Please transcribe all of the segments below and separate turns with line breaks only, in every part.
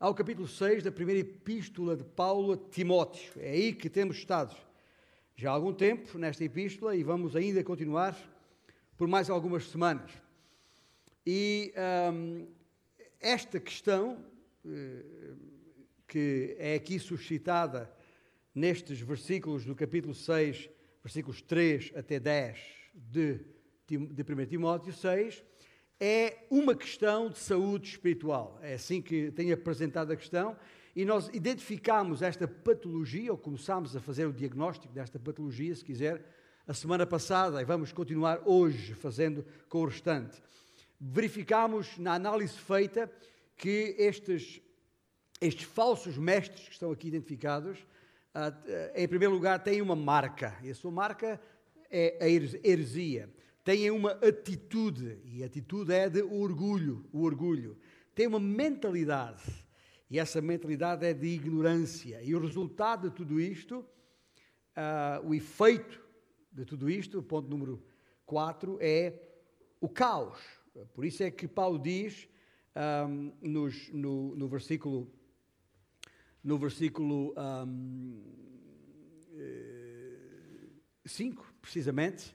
ao capítulo 6 da primeira epístola de Paulo a Timóteo. É aí que temos estado já há algum tempo nesta epístola e vamos ainda continuar por mais algumas semanas. E hum, esta questão, eh, que é aqui suscitada nestes versículos do capítulo 6, versículos 3 até 10 de, de 1 Timóteo 6, é uma questão de saúde espiritual. É assim que tenho apresentado a questão. E nós identificámos esta patologia, ou começámos a fazer o diagnóstico desta patologia, se quiser, a semana passada, e vamos continuar hoje fazendo com o restante. Verificámos na análise feita que estes, estes falsos mestres que estão aqui identificados, ah, em primeiro lugar, têm uma marca, e a sua marca é a heresia têm uma atitude, e a atitude é de orgulho, o orgulho. Tem uma mentalidade, e essa mentalidade é de ignorância. E o resultado de tudo isto, uh, o efeito de tudo isto, ponto número 4, é o caos. Por isso é que Paulo diz um, nos, no, no, versículo no versículo um, 5, eh, precisamente,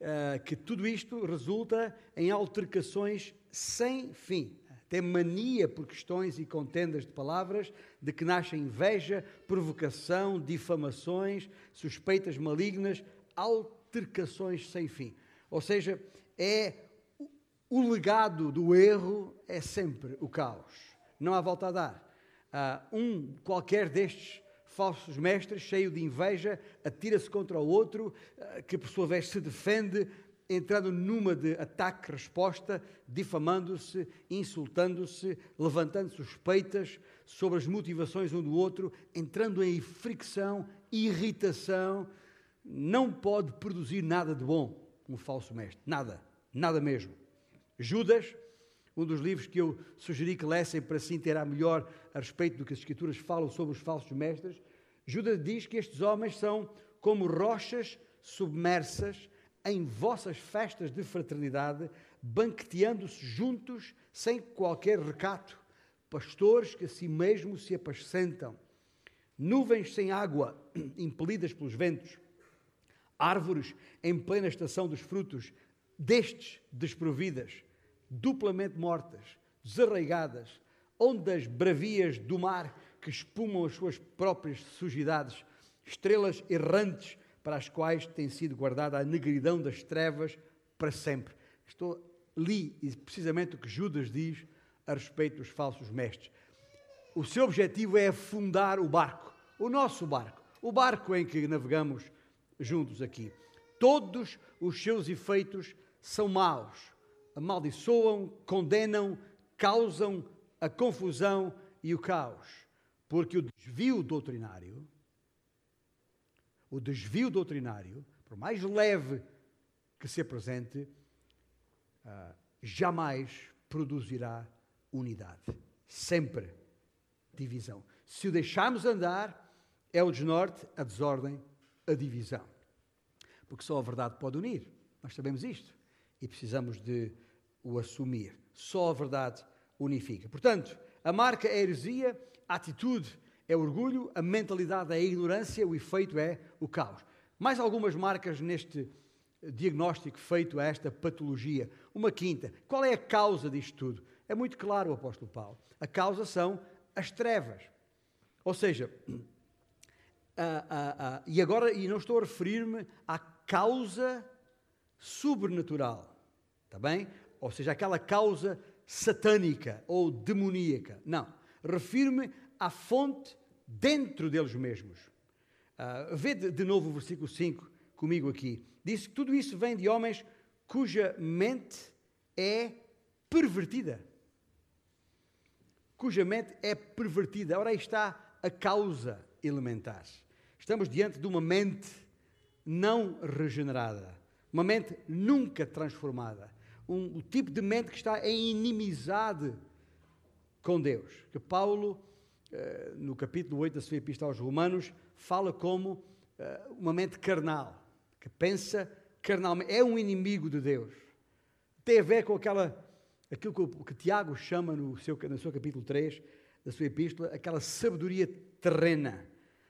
uh, que tudo isto resulta em altercações sem fim. Tem mania por questões e contendas de palavras, de que nasce inveja, provocação, difamações, suspeitas malignas, altercações sem fim. Ou seja, é o legado do erro é sempre o caos. Não há volta a dar. Uh, um qualquer destes falsos mestres, cheio de inveja, atira-se contra o outro, eh, que por sua vez se defende, entrando numa de ataque-resposta, difamando-se, insultando-se, levantando suspeitas sobre as motivações um do outro, entrando em fricção, irritação. Não pode produzir nada de bom um falso mestre. Nada. Nada mesmo. Judas, um dos livros que eu sugeri que lessem para se inteirar melhor a respeito do que as Escrituras falam sobre os falsos mestres, Judas diz que estes homens são como rochas submersas em vossas festas de fraternidade, banqueteando-se juntos sem qualquer recato, pastores que a si mesmo se apacentam, nuvens sem água, impelidas pelos ventos, árvores em plena estação dos frutos, destes desprovidas, duplamente mortas, desarraigadas, ondas bravias do mar que espumam as suas próprias sujidades, estrelas errantes para as quais tem sido guardada a negridão das trevas para sempre. Estou li precisamente o que Judas diz a respeito dos falsos mestres. O seu objetivo é afundar o barco, o nosso barco, o barco em que navegamos juntos aqui. Todos os seus efeitos são maus, amaldiçoam, condenam, causam a confusão e o caos. Porque o desvio doutrinário, o desvio doutrinário, por mais leve que se apresente, uh, jamais produzirá unidade. Sempre divisão. Se o deixarmos andar, é o desnorte, a desordem, a divisão. Porque só a verdade pode unir. Nós sabemos isto. E precisamos de o assumir. Só a verdade unifica. Portanto, a marca é a heresia a atitude é orgulho, a mentalidade é a ignorância, o efeito é o caos. Mais algumas marcas neste diagnóstico feito a esta patologia. Uma quinta. Qual é a causa disto tudo? É muito claro o apóstolo Paulo. A causa são as trevas. Ou seja, e agora, e não estou a referir-me à causa sobrenatural, está bem? Ou seja, aquela causa satânica ou demoníaca. Não refiro-me à fonte dentro deles mesmos. Uh, vê de, de novo o versículo 5 comigo aqui. Diz que tudo isso vem de homens cuja mente é pervertida. Cuja mente é pervertida. Ora, aí está a causa elementar. Estamos diante de uma mente não regenerada, uma mente nunca transformada, um, um tipo de mente que está em inimizade com Deus. Que Paulo, eh, no capítulo 8 da sua Epístola aos Romanos, fala como eh, uma mente carnal, que pensa carnalmente, é um inimigo de Deus. Tem a ver com aquela, aquilo que, que Tiago chama no seu, no seu capítulo 3, da sua epístola, aquela sabedoria terrena.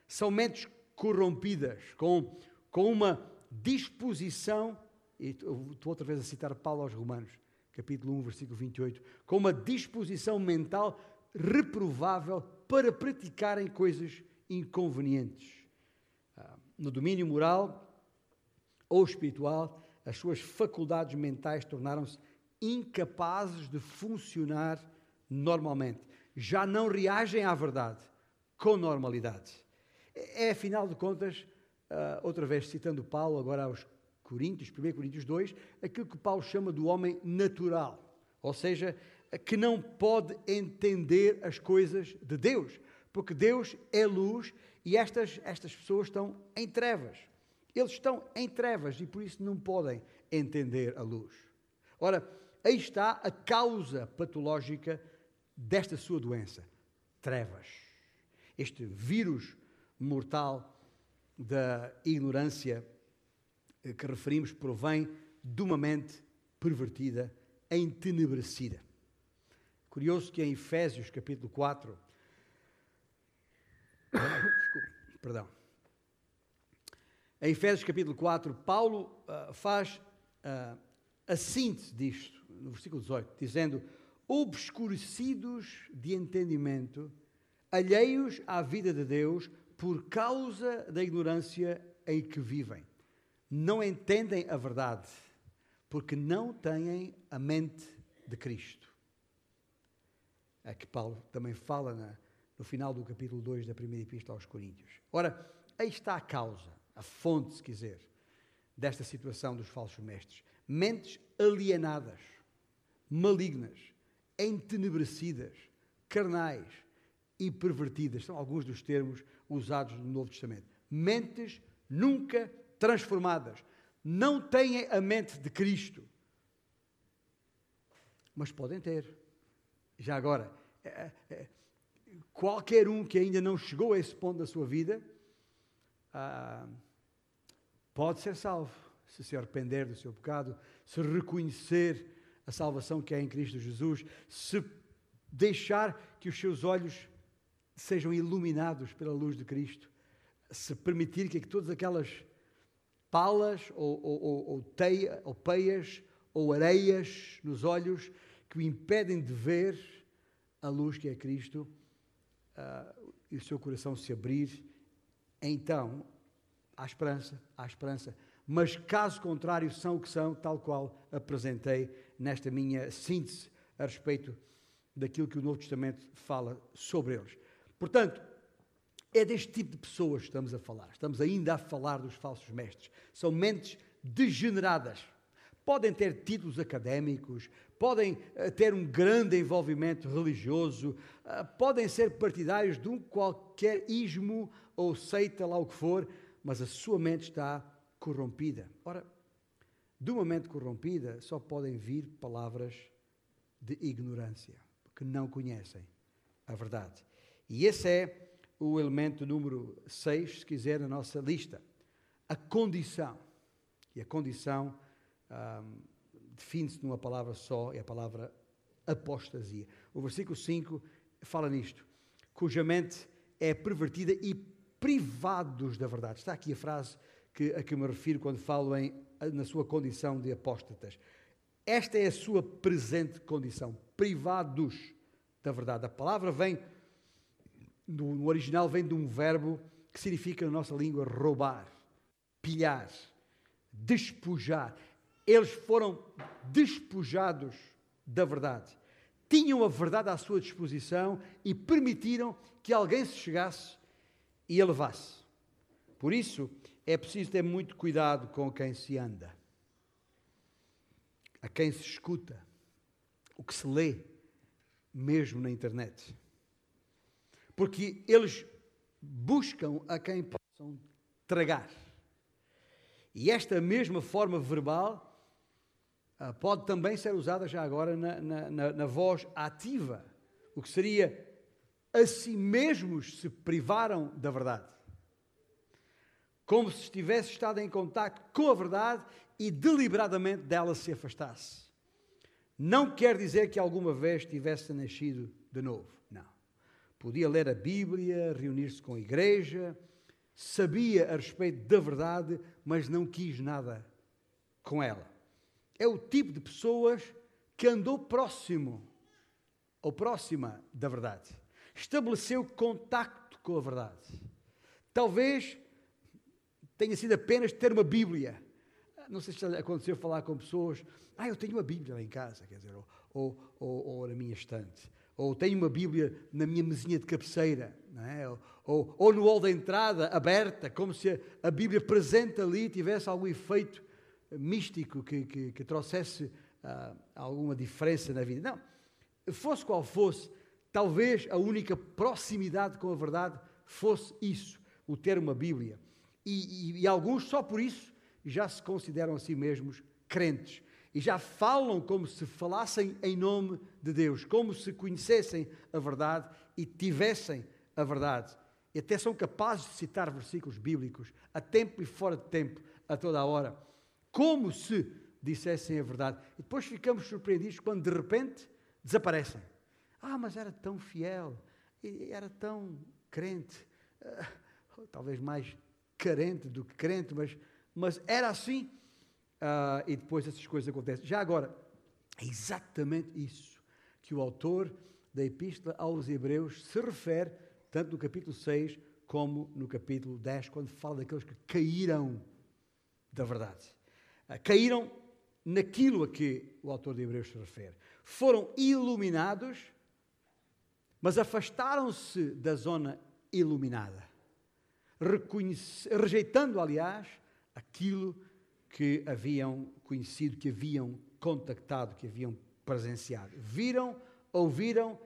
São mentes corrompidas, com, com uma disposição, e estou outra vez a citar Paulo aos Romanos, capítulo 1, versículo 28, com uma disposição mental reprovável para praticarem coisas inconvenientes. Ah, no domínio moral ou espiritual, as suas faculdades mentais tornaram-se incapazes de funcionar normalmente. Já não reagem à verdade com normalidade. É, afinal de contas, ah, outra vez citando Paulo, agora aos Coríntios, 1 Coríntios 2, aquilo que Paulo chama do homem natural, ou seja, que não pode entender as coisas de Deus, porque Deus é luz e estas, estas pessoas estão em trevas. Eles estão em trevas e por isso não podem entender a luz. Ora, aí está a causa patológica desta sua doença: trevas. Este vírus mortal da ignorância que referimos provém de uma mente pervertida, entenebrecida. Curioso que em Efésios capítulo 4, desculpe, perdão, em Efésios capítulo 4, Paulo uh, faz uh, a síntese disto, no versículo 18, dizendo: obscurecidos de entendimento, alheios à vida de Deus por causa da ignorância em que vivem. Não entendem a verdade, porque não têm a mente de Cristo. É que Paulo também fala na, no final do capítulo 2 da primeira epístola aos Coríntios. Ora, aí está a causa, a fonte, se quiser, desta situação dos falsos mestres. Mentes alienadas, malignas, entenebrecidas, carnais e pervertidas. São alguns dos termos usados no Novo Testamento. Mentes nunca transformadas. Não têm a mente de Cristo. Mas podem ter. Já agora, é, é, é, qualquer um que ainda não chegou a esse ponto da sua vida ah, pode ser salvo se se arrepender do seu pecado, se reconhecer a salvação que é em Cristo Jesus, se deixar que os seus olhos sejam iluminados pela luz de Cristo, se permitir que todas aquelas palas ou, ou, ou, ou, teia, ou peias ou areias nos olhos que o impedem de ver a luz que é Cristo uh, e o seu coração se abrir, então há esperança, há esperança. Mas caso contrário, são o que são, tal qual apresentei nesta minha síntese a respeito daquilo que o Novo Testamento fala sobre eles. Portanto, é deste tipo de pessoas que estamos a falar. Estamos ainda a falar dos falsos mestres. São mentes degeneradas. Podem ter títulos académicos, podem eh, ter um grande envolvimento religioso, eh, podem ser partidários de um qualquer ismo ou seita, lá o que for, mas a sua mente está corrompida. Ora, de uma mente corrompida só podem vir palavras de ignorância, porque não conhecem a verdade. E esse é o elemento número 6, se quiser, na nossa lista. A condição. E a condição um, define-se numa palavra só, é a palavra apostasia. O versículo 5 fala nisto. Cuja mente é pervertida e privados da verdade. Está aqui a frase que, a que me refiro quando falo em, na sua condição de apóstatas. Esta é a sua presente condição, privados da verdade. A palavra vem no, no original vem de um verbo que significa na nossa língua roubar, pilhar, despojar. Eles foram despojados da verdade. Tinham a verdade à sua disposição e permitiram que alguém se chegasse e a levasse. Por isso, é preciso ter muito cuidado com quem se anda, a quem se escuta, o que se lê, mesmo na internet porque eles buscam a quem possam tragar. E esta mesma forma verbal uh, pode também ser usada já agora na, na, na, na voz ativa, o que seria a si mesmos se privaram da verdade. Como se estivesse estado em contato com a verdade e deliberadamente dela se afastasse. Não quer dizer que alguma vez tivesse nascido de novo podia ler a Bíblia, reunir-se com a igreja, sabia a respeito da verdade, mas não quis nada com ela. É o tipo de pessoas que andou próximo ou próxima da verdade. Estabeleceu contacto com a verdade. Talvez tenha sido apenas ter uma Bíblia. Não sei se aconteceu falar com pessoas, ah, eu tenho uma Bíblia lá em casa, quer dizer, ou, ou, ou, ou na minha estante. Ou tenho uma Bíblia na minha mesinha de cabeceira, é? ou, ou, no hall da entrada, aberta, como se a, Bíblia presente ali tivesse algum efeito místico que, que, que trouxesse uh, alguma diferença na vida. Não. Fosse qual fosse, talvez a única proximidade com a verdade fosse isso, o ter uma Bíblia. E, e, e alguns, só por isso, já se consideram a si mesmos crentes e já falam como se falassem em nome de Deus, como se conhecessem a verdade e tivessem a verdade. E até são capazes de citar versículos bíblicos a tempo e fora de tempo, a toda a hora, como se dissessem a verdade. E depois ficamos surpreendidos quando de repente desaparecem. Ah, mas era tão fiel, era tão crente, uh, talvez mais carente do que crente, mas, mas era assim. Uh, e depois essas coisas acontecem. Já agora, é exatamente isso que o autor da Epístola aos Hebreus se refere, tanto no capítulo 6 como no capítulo 10, quando fala daqueles que caíram da verdade. Uh, caíram naquilo a que o autor de Hebreus se refere. Foram iluminados, mas afastaram-se da zona iluminada, rejeitando, aliás, aquilo que haviam conhecido, que haviam contactado, que haviam presenciado. Viram, ouviram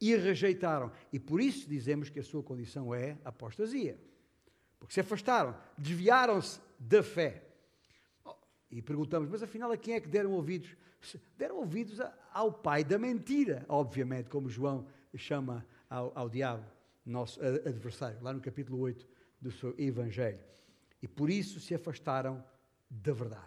e rejeitaram. E por isso dizemos que a sua condição é apostasia. Porque se afastaram, desviaram-se da fé. E perguntamos, mas afinal a quem é que deram ouvidos? Deram ouvidos ao pai da mentira, obviamente, como João chama ao, ao diabo, nosso adversário, lá no capítulo 8 do seu Evangelho. E por isso se afastaram da verdade.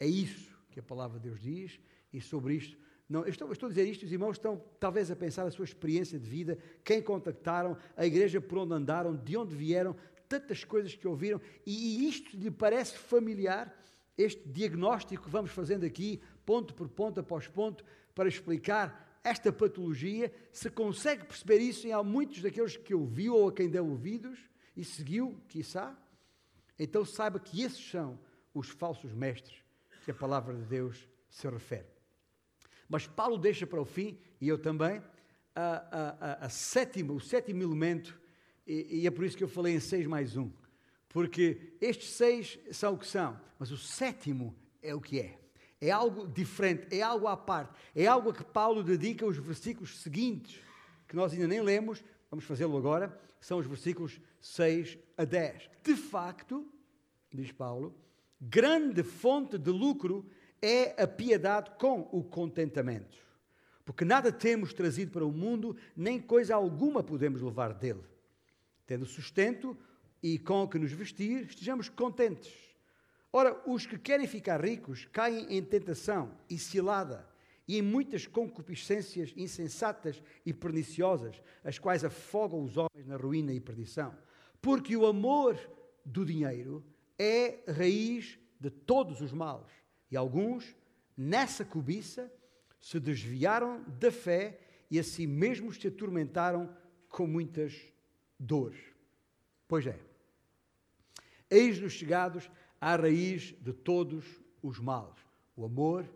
É isso que a palavra de Deus diz e sobre isto. Não, eu estou, estou a dizer isto, os irmãos estão talvez a pensar a sua experiência de vida, quem contactaram, a igreja por onde andaram, de onde vieram, tantas coisas que ouviram, e, e isto lhe parece familiar, este diagnóstico que vamos fazendo aqui, ponto por ponto, após ponto, para explicar esta patologia, se consegue perceber isso em muitos daqueles que ouviu ou a quem deu ouvidos e seguiu, quiçá, então saiba que esses são os falsos mestres que a palavra de Deus se refere. Mas Paulo deixa para o fim, e eu também, a, a, a, sétima, o sétimo elemento, e, e, é por isso que eu falei em seis mais um, porque estes seis são o que são, mas o sétimo é o que é. É algo diferente, é algo à parte, é algo a que Paulo dedica os versículos seguintes, que nós ainda nem lemos, vamos fazê-lo agora, são os versículos 6 a 10. De facto, diz Paulo, grande fonte de lucro é a piedade com o contentamento. Porque nada temos trazido para o mundo, nem coisa alguma podemos levar dele. Tendo sustento e com o que nos vestir, estejamos contentes. Ora, os que querem ficar ricos caem em tentação e cilada e em muitas concupiscências insensatas e perniciosas, as quais afogam os homens na ruína e perdição. Porque o amor do dinheiro é raiz de todos os males. E alguns, nessa cobiça, se desviaram da fé e a si mesmos se atormentaram com muitas dores. Pois é, eis-nos chegados à raiz de todos os males: o amor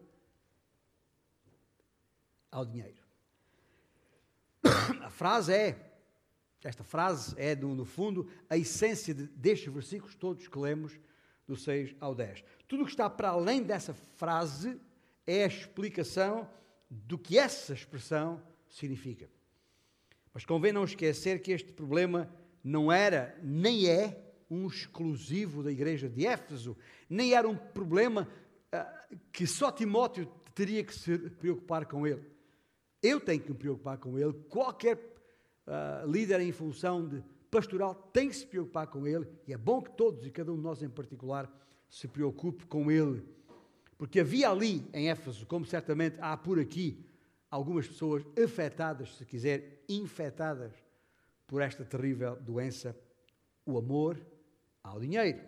ao dinheiro. A frase é, esta frase é, no fundo, a essência de, destes versículos todos que lemos do 6 ao 10. Tudo o que está para além dessa frase é a explicação do que essa expressão significa. Mas convém não esquecer que este problema não era, nem é, um exclusivo da igreja de Éfeso, nem era um problema uh, que só Timóteo teria que se preocupar com ele. Eu tenho que me preocupar com ele, qualquer uh, líder em função de pastoral tem que se preocupar com ele, e é bom que todos e cada um de nós em particular se preocupe com ele. Porque havia ali em Éfeso, como certamente há por aqui, algumas pessoas afetadas, se quiser, infectadas por esta terrível doença, o amor ao dinheiro.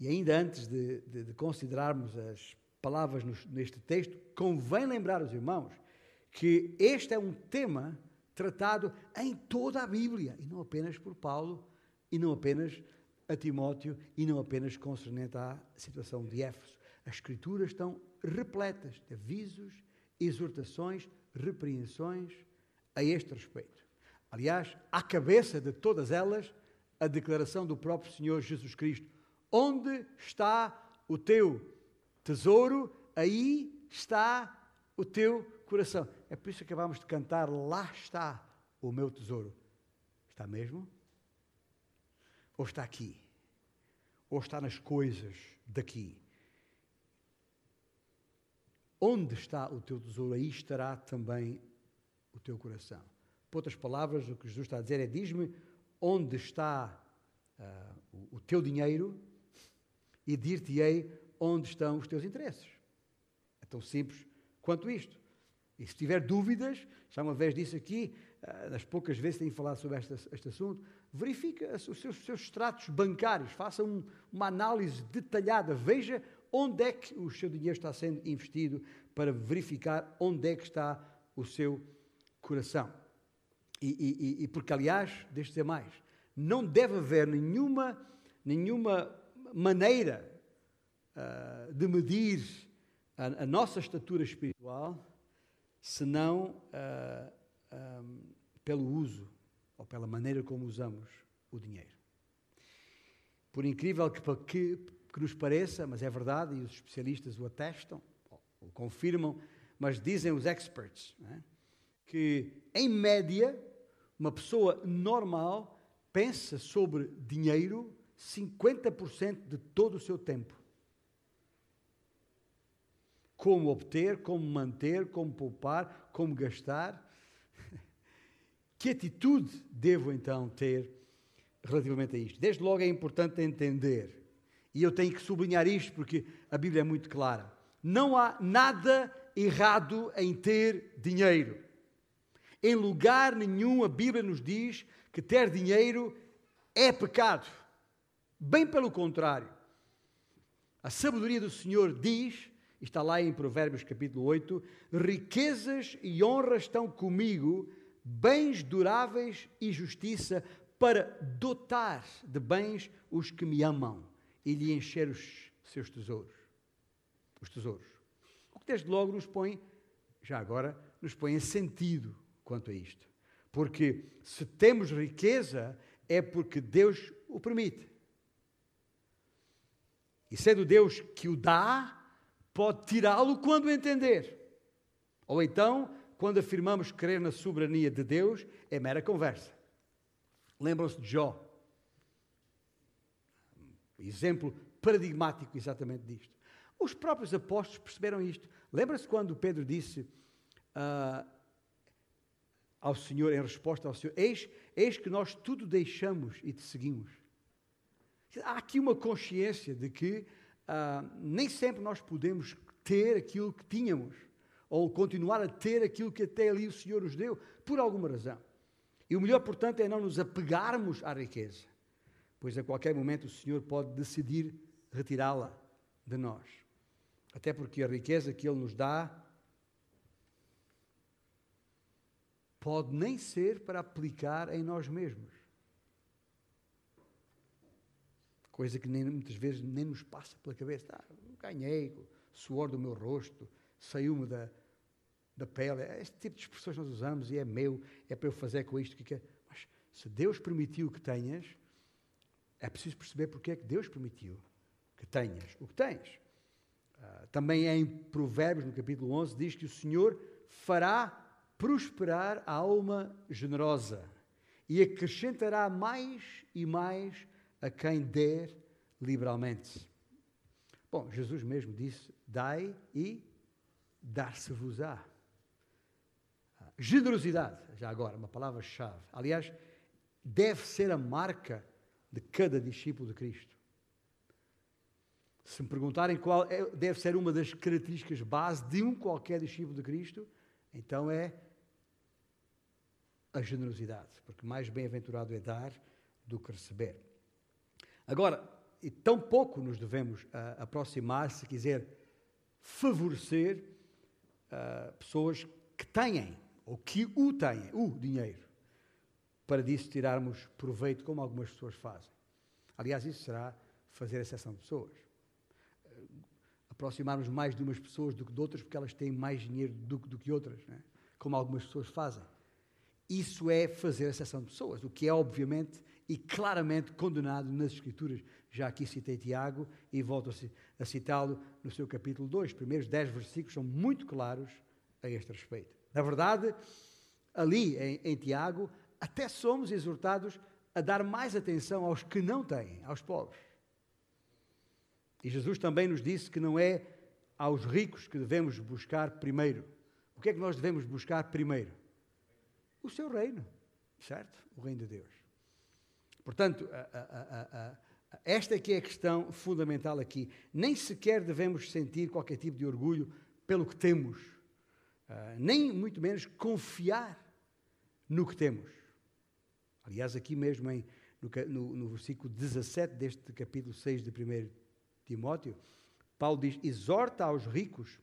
E ainda antes de, de, de considerarmos as palavras neste texto, convém lembrar os irmãos que este é um tema tratado em toda a Bíblia, e não apenas por Paulo, e não apenas a Timóteo, e não apenas concernente à situação de Éfeso. As Escrituras estão repletas de avisos, exortações, repreensões a este respeito. Aliás, à cabeça de todas elas, a declaração do próprio Senhor Jesus Cristo: Onde está o teu tesouro, aí está o teu coração. É por isso que de cantar: Lá está o meu tesouro. Está mesmo? Ou está aqui? Ou está nas coisas daqui? Onde está o teu tesouro, aí estará também o teu coração. Por outras palavras, o que Jesus está a dizer é: diz-me onde está uh, o teu dinheiro e dir-te-ei onde estão os teus interesses. É tão simples quanto isto. E se tiver dúvidas, já uma vez disse aqui, nas poucas vezes tenho falado sobre este, este assunto, verifica os seus, seus extratos bancários, faça um, uma análise detalhada, veja onde é que o seu dinheiro está sendo investido para verificar onde é que está o seu coração. E, e, e porque, aliás, deixe dizer mais, não deve haver nenhuma, nenhuma maneira uh, de medir a, a, nossa estatura espiritual senão uh, ah, um, pelo uso ou pela maneira como usamos o dinheiro. Por incrível que, que que nos pareça, mas é verdade e os especialistas o atestam, o confirmam, mas dizem os experts é? que, em média, uma pessoa normal pensa sobre dinheiro 50% de todo o seu tempo. Como obter, como manter, como poupar, como gastar. Que atitude devo então ter relativamente a isto? Desde logo é importante entender e eu tenho que sublinhar isto porque a Bíblia é muito clara. Não há nada errado em ter dinheiro. Em lugar nenhum a Bíblia nos diz que ter dinheiro é pecado. Bem pelo contrário. A sabedoria do Senhor diz, está lá em Provérbios capítulo 8, riquezas e honras estão comigo, bens duráveis e justiça, para dotar de bens os que me amam e lhe encher os seus tesouros. Os tesouros. O que desde logo nos põe, já agora, nos põe em sentido quanto a isto. Porque se temos riqueza, é porque Deus o permite. E sendo Deus que o dá, pode tirá-lo quando entender. Ou então, quando afirmamos crer na soberania de Deus, é mera conversa. Lembram-se de Jó. Exemplo paradigmático exatamente disto. Os próprios apóstolos perceberam isto. Lembra-se quando Pedro disse uh, ao Senhor, em resposta ao Senhor: eis, eis que nós tudo deixamos e te seguimos. Há aqui uma consciência de que uh, nem sempre nós podemos ter aquilo que tínhamos, ou continuar a ter aquilo que até ali o Senhor nos deu, por alguma razão. E o melhor, portanto, é não nos apegarmos à riqueza pois a qualquer momento o Senhor pode decidir retirá-la de nós. Até porque a riqueza que Ele nos dá pode nem ser para aplicar em nós mesmos. Coisa que nem, muitas vezes nem nos passa pela cabeça. Ah, ganhei, suor do meu rosto, saiu-me da, da pele. É este tipo de expressões nós usamos e é meu, é para eu fazer com isto. Que Mas se Deus permitiu que tenhas, é preciso perceber porque é que Deus permitiu que tenhas o que tens. Uh, também em Provérbios, no capítulo 11, diz que o Senhor fará prosperar a alma generosa e acrescentará mais e mais a quem der liberalmente. Bom, Jesus mesmo disse: Dai e dar-se-vos-á. Generosidade, já agora, uma palavra-chave. Aliás, deve ser a marca de cada discípulo de Cristo. Se me perguntarem qual é, deve ser uma das características base de um qualquer discípulo de Cristo, então é a generosidade, porque mais bem-aventurado é dar do que receber. Agora, e tão pouco nos devemos uh, aproximar, se quiser favorecer uh, pessoas que têm, ou que o têm, o dinheiro, para disso tirarmos proveito, como algumas pessoas fazem. Aliás, isso será fazer exceção de pessoas. Uh, aproximarmos mais de umas pessoas do que de outras, porque elas têm mais dinheiro do, do que outras, né? como algumas pessoas fazem. Isso é fazer exceção de pessoas, o que é obviamente e claramente condenado nas Escrituras. Já aqui citei Tiago e volto a citá-lo no seu capítulo 2. Os primeiros dez versículos são muito claros a este respeito. Na verdade, ali em, em Tiago, até somos exortados a dar mais atenção aos que não têm, aos pobres. E Jesus também nos disse que não é aos ricos que devemos buscar primeiro. O que é que nós devemos buscar primeiro? o seu reino, certo? O reino de Deus. Portanto, a, a, a, esta é que é a questão fundamental aqui. Nem sequer devemos sentir qualquer tipo de orgulho pelo que temos, uh, nem muito menos confiar no que temos. Aliás, aqui mesmo em, no, no, no versículo 17 deste capítulo 6 de 1 Timóteo, Paulo diz: exorta aos ricos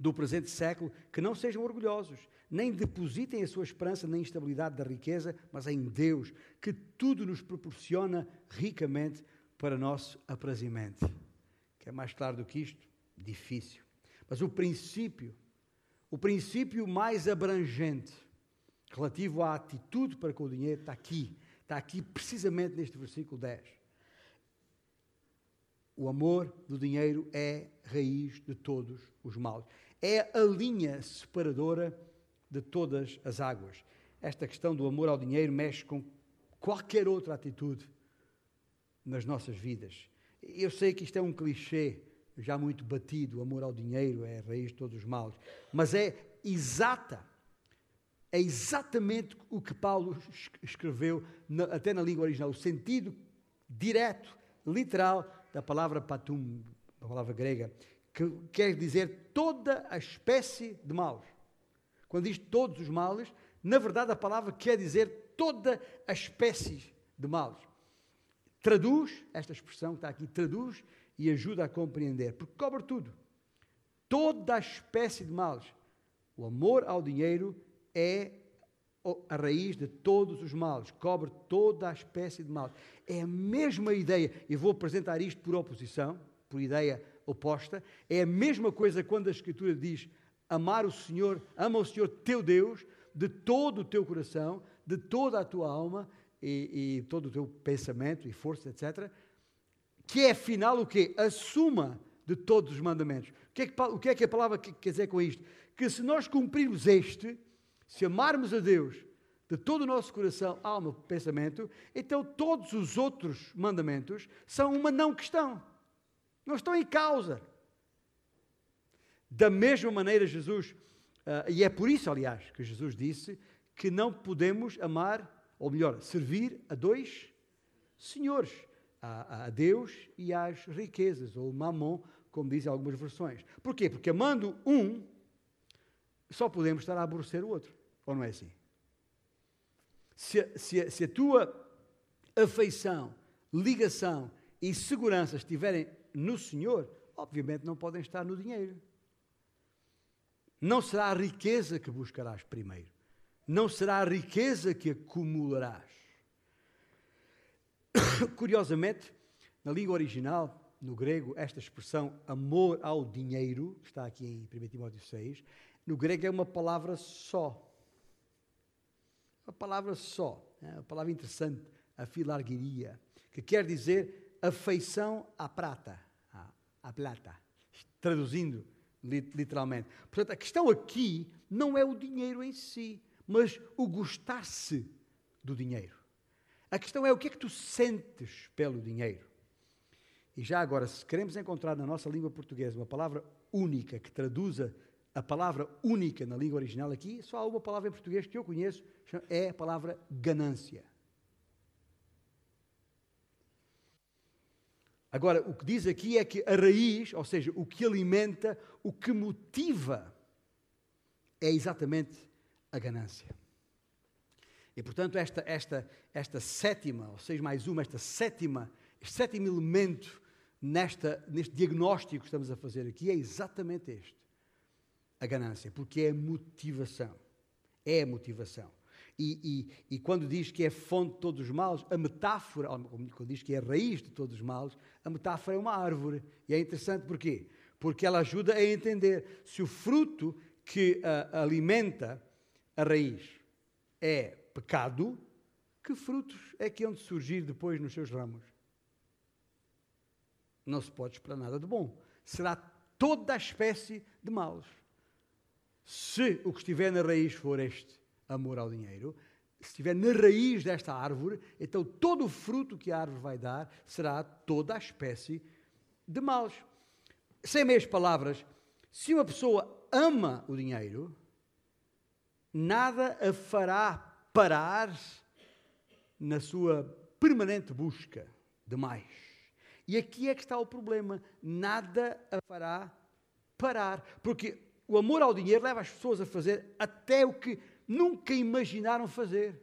do presente século que não sejam orgulhosos, nem depositem a sua esperança na instabilidade da riqueza, mas em Deus, que tudo nos proporciona ricamente para nosso aprazimento. Quer mais claro do que isto? Difícil. Mas o princípio, o princípio mais abrangente relativo à atitude para com o dinheiro está aqui. Está aqui precisamente neste versículo 10. O amor do dinheiro é raiz de todos os males. É a linha separadora de todas as águas. Esta questão do amor ao dinheiro mexe com qualquer outra atitude nas nossas vidas. Eu sei que isto é um clichê já muito batido, o amor ao dinheiro é a raiz de todos os males, mas é exata, é exatamente o que Paulo escreveu, até na língua original, o sentido direto, literal, da palavra patum, a palavra grega, que quer dizer toda a espécie de males. Quando diz todos os males, na verdade a palavra quer dizer toda a espécie de males. Traduz, esta expressão que está aqui, traduz e ajuda a compreender, porque cobre tudo. Toda a espécie de males. O amor ao dinheiro é a raiz de todos os males, cobre toda a espécie de males. É a mesma ideia, e vou apresentar isto por oposição, por ideia oposta, é a mesma coisa quando a Escritura diz amar o Senhor, ama o Senhor teu Deus de todo o teu coração, de toda a tua alma e, e todo o teu pensamento e força, etc. Que é afinal o quê? A suma de todos os mandamentos. O que é que, o que, é que a palavra quer dizer com isto? Que se nós cumprirmos este, se amarmos a Deus de todo o nosso coração, alma, pensamento, então todos os outros mandamentos são uma não questão. Não estão em causa. Da mesma maneira, Jesus, uh, e é por isso, aliás, que Jesus disse que não podemos amar, ou melhor, servir a dois senhores, a, a Deus e às riquezas, ou mamon, como dizem algumas versões. Porquê? Porque amando um, só podemos estar a aborrecer o outro. Ou não é assim? Se, se, se a tua afeição, ligação e segurança estiverem no Senhor, obviamente não podem estar no dinheiro. Não será a riqueza que buscarás primeiro. Não será a riqueza que acumularás. Curiosamente, na língua original, no grego, esta expressão amor ao dinheiro, que está aqui em 1 Timóteo 6, no grego é uma palavra só. Uma palavra só. É uma palavra interessante, a filargueria, que quer dizer afeição à prata. À plata. Traduzindo, literalmente. Portanto, a questão aqui não é o dinheiro em si, mas o gostar-se do dinheiro. A questão é o que é que tu sentes pelo dinheiro. E já agora, se queremos encontrar na nossa língua portuguesa uma palavra única que traduza a palavra única na língua original aqui, só há uma palavra em português que eu conheço, é a palavra ganância. Agora, o que diz aqui é que a raiz, ou seja, o que alimenta, o que motiva, é exatamente a ganância. E portanto, esta, esta, esta sétima, ou seja, mais uma, esta sétima, este sétimo elemento nesta, neste diagnóstico que estamos a fazer aqui é exatamente este: a ganância, porque é a motivação. É a motivação. E, e, e, quando diz que é fonte de todos os males, a metáfora, quando diz que é a raiz de todos os males, a metáfora é uma árvore. E é interessante porquê? Porque ela ajuda a entender se o fruto que a, alimenta a raiz é pecado, que frutos é que hão de surgir depois nos seus ramos? Não se pode esperar nada de bom. Será toda a espécie de males. Se o que estiver na raiz for este amor ao dinheiro, se estiver na raiz desta árvore, então todo o fruto que a árvore vai dar será toda a espécie de males. Sem meias palavras, se uma pessoa ama o dinheiro, nada a fará parar na sua permanente busca de mais. E aqui é que está o problema: nada a fará parar. Porque o amor ao dinheiro leva as pessoas a fazer até o que nunca imaginaram fazer.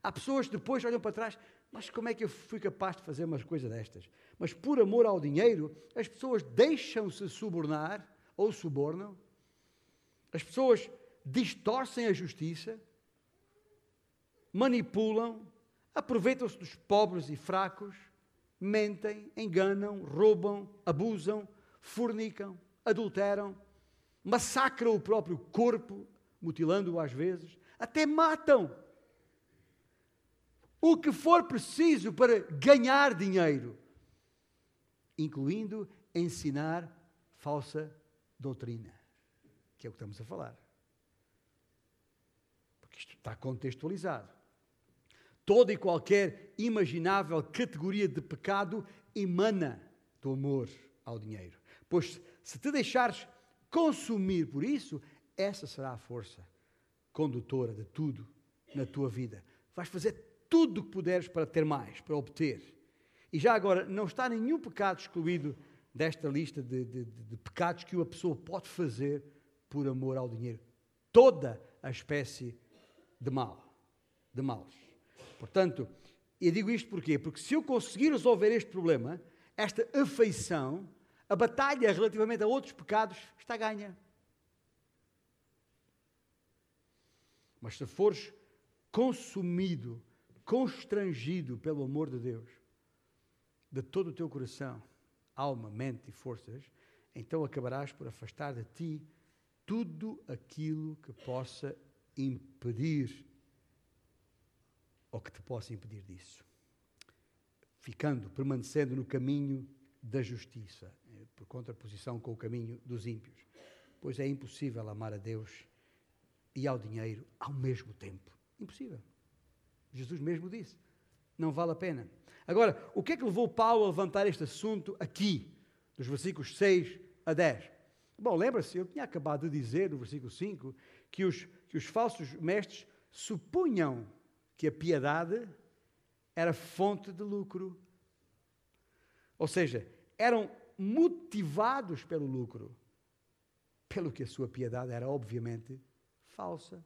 Há pessoas que depois olham para trás, mas como é que eu fui capaz de fazer umas coisas destas? Mas por amor ao dinheiro, as pessoas deixam-se subornar ou subornam, as pessoas distorcem a justiça, manipulam, aproveitam-se dos pobres e fracos, mentem, enganam, roubam, abusam, fornicam, adulteram, massacram o próprio corpo, mutilando-o às vezes, até matam. O que for preciso para ganhar dinheiro, incluindo ensinar falsa doutrina, que é o que estamos a falar. Porque isto está contextualizado. Toda e qualquer imaginável categoria de pecado emana do amor ao dinheiro. Pois se te deixares consumir por isso, essa será a força condutora de tudo na tua vida. Vais fazer tudo o que puderes para ter mais, para obter. E já agora, não está nenhum pecado excluído desta lista de, de, de, pecados que uma pessoa pode fazer por amor ao dinheiro. Toda a espécie de mal, de maus. Portanto, eu digo isto porquê? Porque se eu conseguir resolver este problema, esta afeição, a batalha relativamente a outros pecados está ganha. Mas se fores consumido, constrangido pelo amor de Deus, de todo o teu coração, alma, mente e forças, então acabarás por afastar de ti tudo aquilo que possa impedir ou que te possa impedir disso. Ficando, permanecendo no caminho da justiça, eh, por contraposição com o caminho dos ímpios. Pois é impossível amar a Deus e ao dinheiro ao mesmo tempo. Impossível. Jesus mesmo disse. Não vale a pena. Agora, o que é que levou Paulo a levantar este assunto aqui, dos versículos 6 a 10? Bom, lembra-se, eu tinha acabado de dizer no versículo 5 que os, que os falsos mestres supunham que a piedade era fonte de lucro. Ou seja, eram motivados pelo lucro, pelo que a sua piedade era, obviamente, falsa.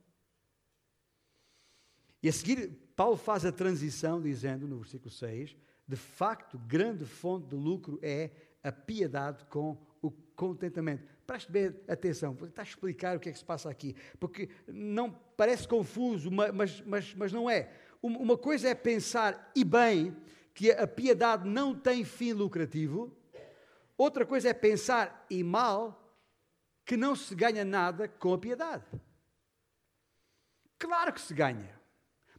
E a seguir, Paulo faz a transição dizendo no versículo 6: de facto, grande fonte de lucro é a piedade com o contentamento. Preste bem atenção, vou tentar explicar o que é que se passa aqui, porque não parece confuso, mas, mas, mas não é. Uma coisa é pensar e bem que a piedade não tem fim lucrativo, outra coisa é pensar e mal que não se ganha nada com a piedade. Claro que se ganha,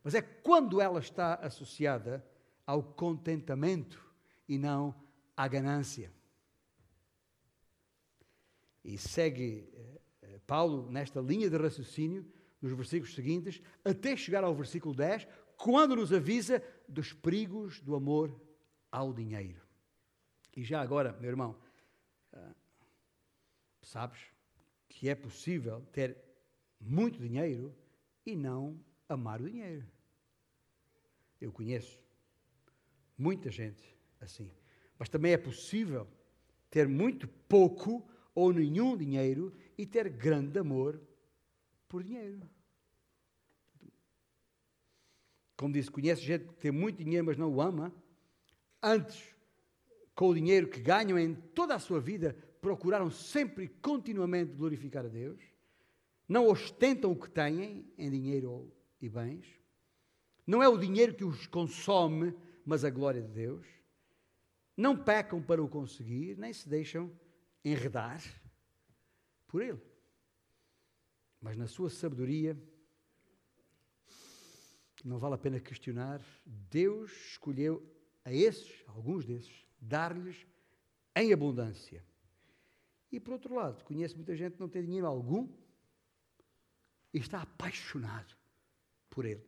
mas é quando ela está associada ao contentamento e não à ganância. E segue eh, eh, Paulo nesta linha de raciocínio, nos versículos seguintes, até chegar ao versículo 10, quando nos avisa dos perigos do amor ao dinheiro. E já agora, meu irmão, eh, sabes que é possível ter muito dinheiro e não amar o dinheiro. Eu conheço muita gente assim. Mas também é possível ter muito pouco ou nenhum dinheiro e ter grande amor por dinheiro. como disse, conhece gente que tem muito dinheiro, mas não o ama. Antes, com o dinheiro que ganham em toda a sua vida, procuraram sempre e continuamente glorificar a Deus. Não ostentam o que têm em dinheiro e bens. Não é o dinheiro que os consome, mas a glória de Deus. Não pecam para o conseguir, nem se deixam enredar por ele. Mas na sua sabedoria, não vale a pena questionar, Deus escolheu a esses, alguns desses, dar-lhes em abundância. E por outro lado, conheço muita gente que não tem dinheiro algum está apaixonado por ele.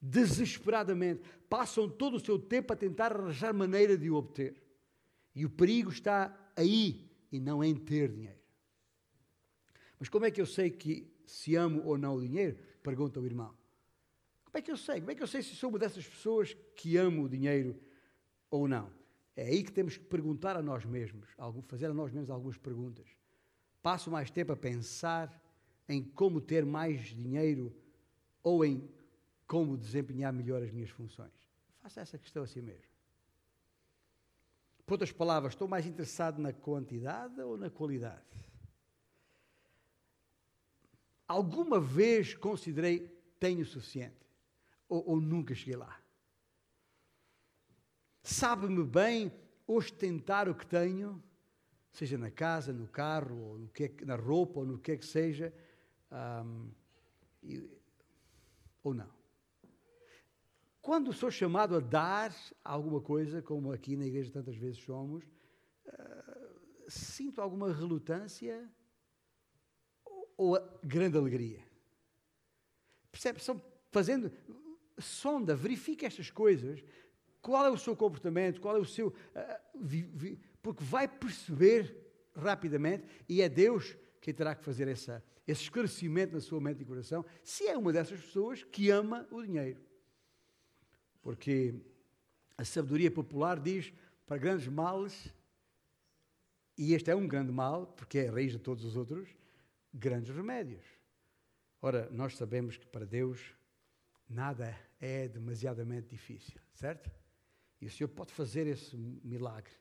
Desesperadamente. Passam todo o seu tempo a tentar arranjar maneira de o obter. E o perigo está aí e não em ter dinheiro. Mas como é que eu sei que se amo ou não o dinheiro? Pergunta o irmão. Como é que eu sei? Como é que eu sei se sou uma dessas pessoas que amo o dinheiro ou não? É aí que temos que perguntar a nós mesmos, fazer a nós mesmos algumas perguntas. Passo mais tempo a pensar em como ter mais dinheiro ou em como desempenhar melhor as minhas funções? Faça essa questão a si mesmo. Por outras palavras, estou mais interessado na quantidade ou na qualidade? Alguma vez considerei tenho o suficiente? ou, ou nunca cheguei lá. Sabe-me bem ostentar o que tenho, seja na casa, no carro, ou no que é, na roupa, ou no que é que seja, um, e, ou não. Quando sou chamado a dar alguma coisa, como aqui na igreja tantas vezes somos, uh, sinto alguma relutância ou, ou grande alegria. Percebe? São fazendo, sonda, verifica estas coisas, qual é o seu comportamento, qual é o seu. Uh, vi, vi, porque vai perceber rapidamente, e é Deus quem terá que fazer essa, esse esclarecimento na sua mente e coração, se é uma dessas pessoas que ama o dinheiro. Porque a sabedoria popular diz para grandes males, e este é um grande mal, porque é a raiz de todos os outros, grandes remédios. Ora, nós sabemos que para Deus nada é demasiadamente difícil, certo? E o Senhor pode fazer esse milagre,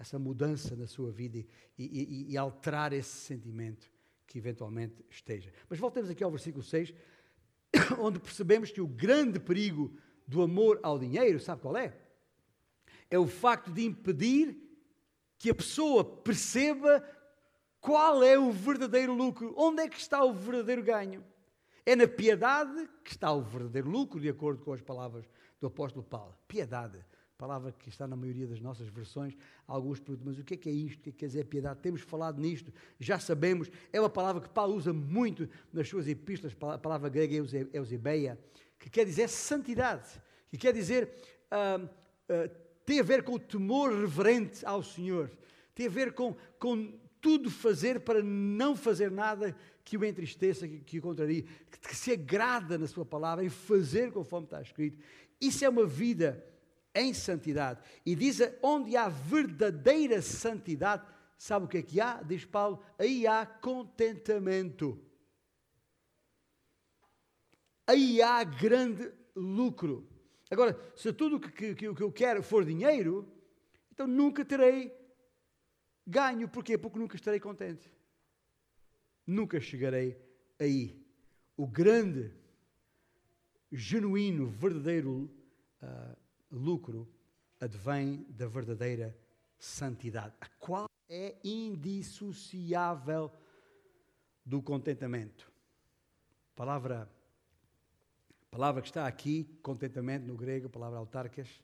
essa mudança na sua vida e, e, e, alterar esse sentimento que eventualmente esteja. Mas voltemos aqui ao versículo 6, onde percebemos que o grande perigo do amor ao dinheiro, sabe qual é? É o facto de impedir que a pessoa perceba qual é o verdadeiro lucro, onde é que está o verdadeiro ganho. É na piedade que está o verdadeiro lucro, de acordo com as palavras do apóstolo Paulo. Piedade, palavra que está na maioria das nossas versões. Alguns perguntam, mas o que é, que é isto? O que, é que quer dizer piedade? Temos falado nisto, já sabemos. É uma palavra que Paulo usa muito nas suas epístolas, a palavra grega eusebeia, que quer dizer santidade, que quer dizer, uh, uh, tem a ver com o temor reverente ao Senhor, tem a ver com, com tudo fazer para não fazer nada que o entristeça, que, que o contrarie, que, que se agrada na sua palavra, em fazer conforme está escrito. Isso é uma vida em santidade. E diz onde há verdadeira santidade, sabe o que é que há? Diz Paulo, aí há contentamento. Aí há grande lucro. Agora, se tudo o que, que, que eu quero for dinheiro, então nunca terei ganho. Porquê? Porque nunca estarei contente nunca chegarei aí. O grande, genuíno, verdadeiro uh, lucro advém da verdadeira santidade, a qual é indissociável do contentamento. Palavra, palavra que está aqui, contentamento no grego, a palavra autarcas,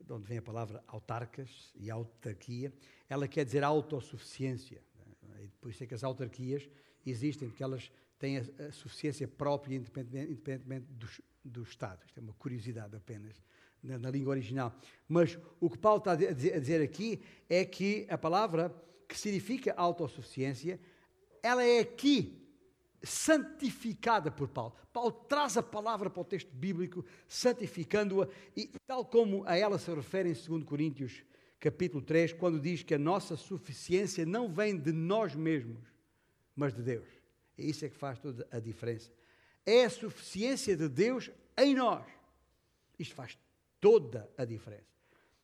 de onde vem a palavra autarcas e autarquia, ela quer dizer autossuficiência. Por isso é que as autarquias existem, porque elas têm a, a suficiência própria, independentemente, independentemente do, do, Estado. Isto é uma curiosidade apenas na, na, língua original. Mas o que Paulo está a dizer, a dizer aqui é que a palavra que significa autossuficiência, ela é aqui santificada por Paulo. Paulo traz a palavra para o texto bíblico, santificando-a, e tal como a ela se refere em 2 Coríntios capítulo 3, quando diz que a nossa suficiência não vem de nós mesmos, mas de Deus. E isso é que faz toda a diferença. É a suficiência de Deus em nós. Isto faz toda a diferença.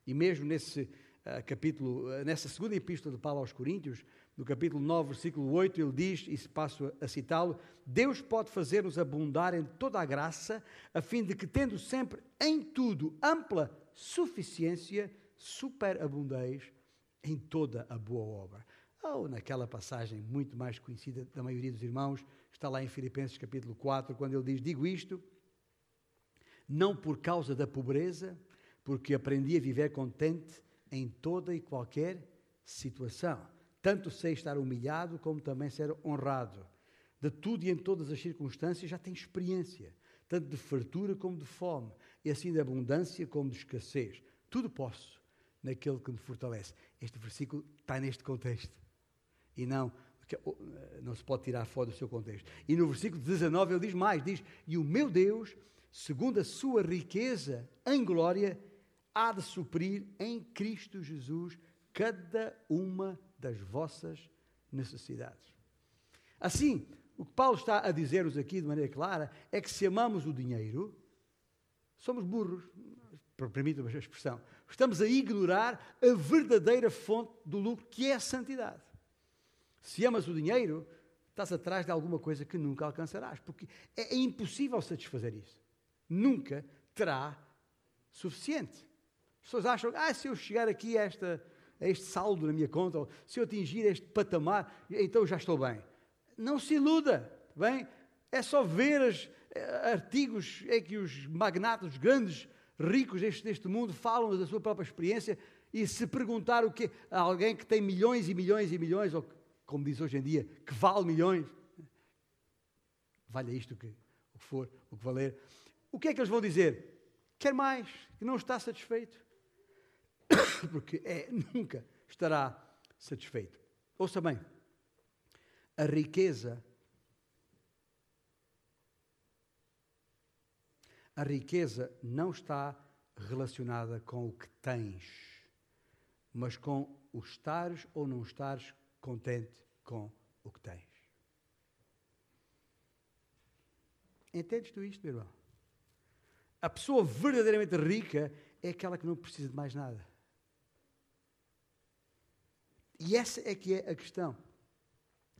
E mesmo nesse uh, capítulo, uh, nessa segunda epístola de Paulo aos Coríntios, no capítulo 9, versículo 8, ele diz, e passo a citá-lo: Deus pode fazer-nos abundar em toda a graça, a fim de que, tendo sempre em tudo ampla suficiência, superabundeis em toda a boa obra. Ou naquela passagem muito mais conhecida da maioria dos irmãos, está lá em Filipenses capítulo 4, quando ele diz: Digo isto, não por causa da pobreza, porque aprendi a viver contente em toda e qualquer situação. Tanto sei estar humilhado, como também ser honrado. De tudo e em todas as circunstâncias já tenho experiência, tanto de fartura como de fome, e assim de abundância como de escassez. Tudo posso naquele que me fortalece. Este versículo está neste contexto. E não, oh, não se pode tirar fora do seu contexto. E no versículo 19 ele diz mais: diz, E o meu Deus, segundo a sua riqueza em glória, há de suprir em Cristo Jesus cada uma das vossas necessidades. Assim, o que Paulo está a dizer-nos aqui de maneira clara é que se amamos o dinheiro, somos burros, permita-me a expressão, estamos a ignorar a verdadeira fonte do lucro, que é a santidade. Se amas o dinheiro, estás atrás de alguma coisa que nunca alcançarás, porque é, impossível satisfazer isso. Nunca terá suficiente. As pessoas acham, ah, se eu chegar aqui a, esta, a este saldo na minha conta, ou se eu atingir este patamar, então já estou bem. Não se iluda, bem? É só ver os eh, artigos em que os magnatas, os grandes ricos deste, deste mundo falam da sua própria experiência e se perguntar o que a alguém que tem milhões e milhões e milhões, ou como diz hoje em dia, que vale milhões, valha isto que, o que for, o que valer, o que é que eles vão dizer? Quer mais, que não está satisfeito. porque é, nunca estará satisfeito. Ouça bem, a riqueza, a riqueza não está relacionada com o que tens, mas com o estares ou não estares contente com o que tens. Entendes tu isto, meu irmão? A pessoa verdadeiramente rica é aquela que não precisa de mais nada. E essa é que é a questão.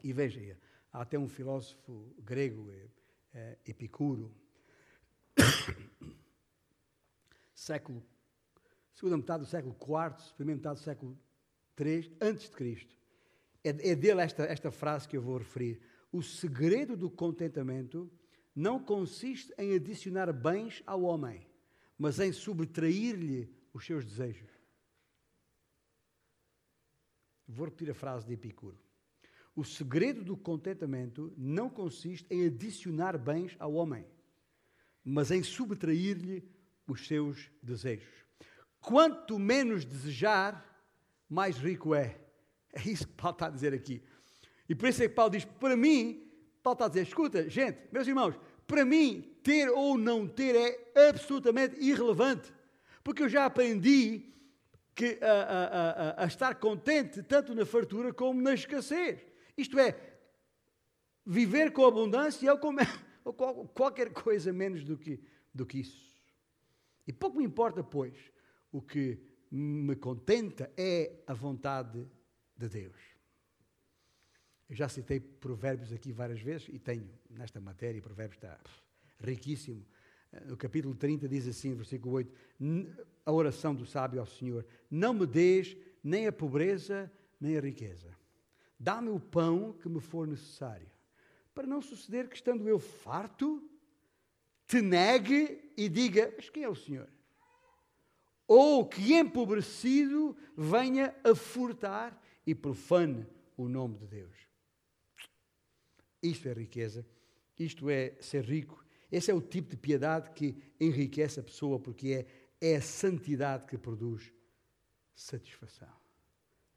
E veja, há até um filósofo grego, é, é, Epicuro, século, segunda metade do século IV, primeira metade do século III, antes de Cristo. É, é dele esta, esta frase que eu vou referir. O segredo do contentamento não consiste em adicionar bens ao homem, mas em subtrair-lhe os seus desejos. Vou repetir a frase de Epicuro. O segredo do contentamento não consiste em adicionar bens ao homem, mas em subtrair-lhe os seus desejos. Quanto menos desejar, mais rico é. É isso que Paulo está a dizer aqui. E por isso é que Paulo diz: para mim, Paulo está a dizer, escuta, gente, meus irmãos, para mim, ter ou não ter é absolutamente irrelevante. Porque eu já aprendi que, a, a, a, a, estar contente tanto na fartura como na escassez. Isto é, viver com abundância ou, com, ou qualquer coisa menos do que, do que isso. E pouco me importa, pois, o que me contenta é a vontade de Deus. Eu já citei provérbios aqui várias vezes e tenho nesta matéria, provérbios está riquíssimo no capítulo 30 diz assim, versículo 8, a oração do sábio ao Senhor: Não me des nem a pobreza, nem a riqueza. Dá-me o pão que me for necessário, para não suceder que, estando eu farto, te negue e diga: Mas quem é o Senhor? Ou que empobrecido venha a furtar e profane o nome de Deus. Isto é riqueza, isto é ser rico esse é o tipo de piedade que enriquece a pessoa, porque é, é a santidade que produz satisfação,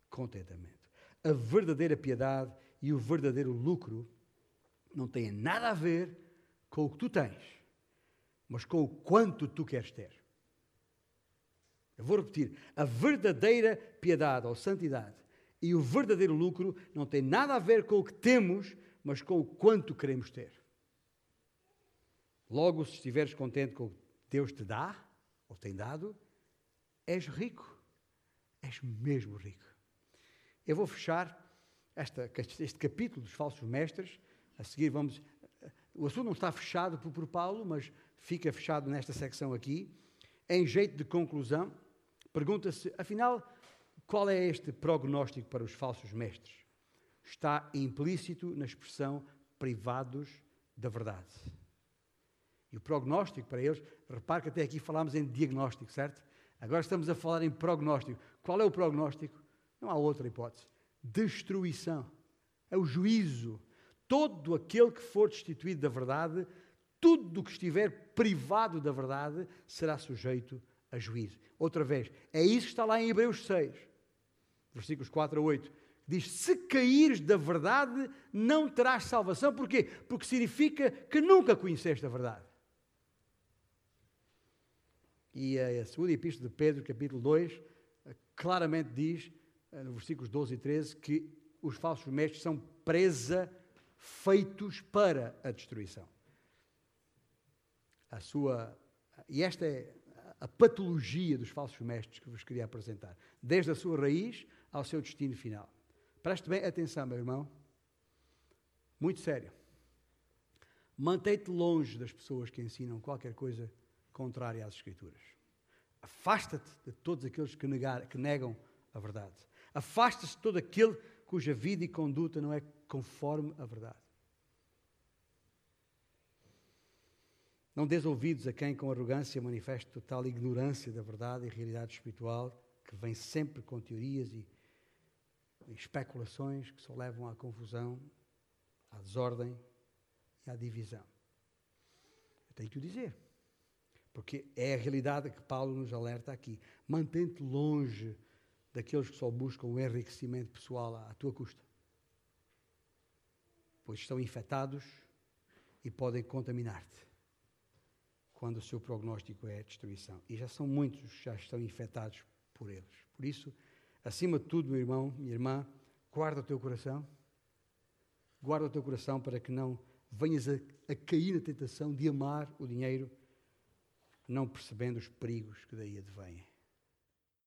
contentamento. A verdadeira piedade e o verdadeiro lucro não têm nada a ver com o que tu tens, mas com o quanto tu queres ter. Eu vou repetir: a verdadeira piedade ou santidade e o verdadeiro lucro não têm nada a ver com o que temos, mas com o quanto queremos ter. Logo, se estiveres contente com o que Deus te dá, ou tem dado, és rico. És mesmo rico. Eu vou fechar esta, este capítulo dos falsos mestres. A seguir vamos. O assunto não está fechado por, por Paulo, mas fica fechado nesta secção aqui. Em jeito de conclusão, pergunta-se, afinal, qual é este prognóstico para os falsos mestres? Está implícito na expressão privados da verdade. E o prognóstico para eles, repare que até aqui falámos em diagnóstico, certo? Agora estamos a falar em prognóstico. Qual é o prognóstico? Não há outra hipótese. Destruição. É o juízo. Todo aquele que for destituído da verdade, tudo que estiver privado da verdade, será sujeito a juízo. Outra vez, é isso que está lá em Hebreus 6, versículos 4 a 8. Diz: Se caíres da verdade, não terás salvação. Porquê? Porque significa que nunca conheceste a verdade. E a segunda epístola de Pedro, capítulo 2, claramente diz, eh, no versículos 12 e 13, que os falsos mestres são presa feitos para a destruição. A sua, e esta é a patologia dos falsos mestres que vos queria apresentar, desde a sua raiz ao seu destino final. Preste bem atenção, meu irmão. Muito sério. Mantém-te longe das pessoas que ensinam qualquer coisa contrária às Escrituras. Afasta-te de todos aqueles que, negar, que negam a verdade. Afasta-se de todo aquele cuja vida e conduta não é conforme a verdade. Não dês ouvidos a quem com arrogância manifesta total ignorância da verdade e realidade espiritual, que vem sempre com teorias e, e especulações que só levam à confusão, à desordem e à divisão. Eu tenho que o dizer. Porque é a realidade que Paulo nos alerta aqui. Mantém-te longe daqueles que só buscam o enriquecimento pessoal à tua custa. Pois estão infectados e podem contaminar-te quando o seu prognóstico é destruição. E já são muitos que já estão infectados por eles. Por isso, acima de tudo, meu irmão, minha irmã, guarda o teu coração. Guarda o teu coração para que não venhas a, a cair na tentação de amar o dinheiro não percebendo os perigos que daí advêm.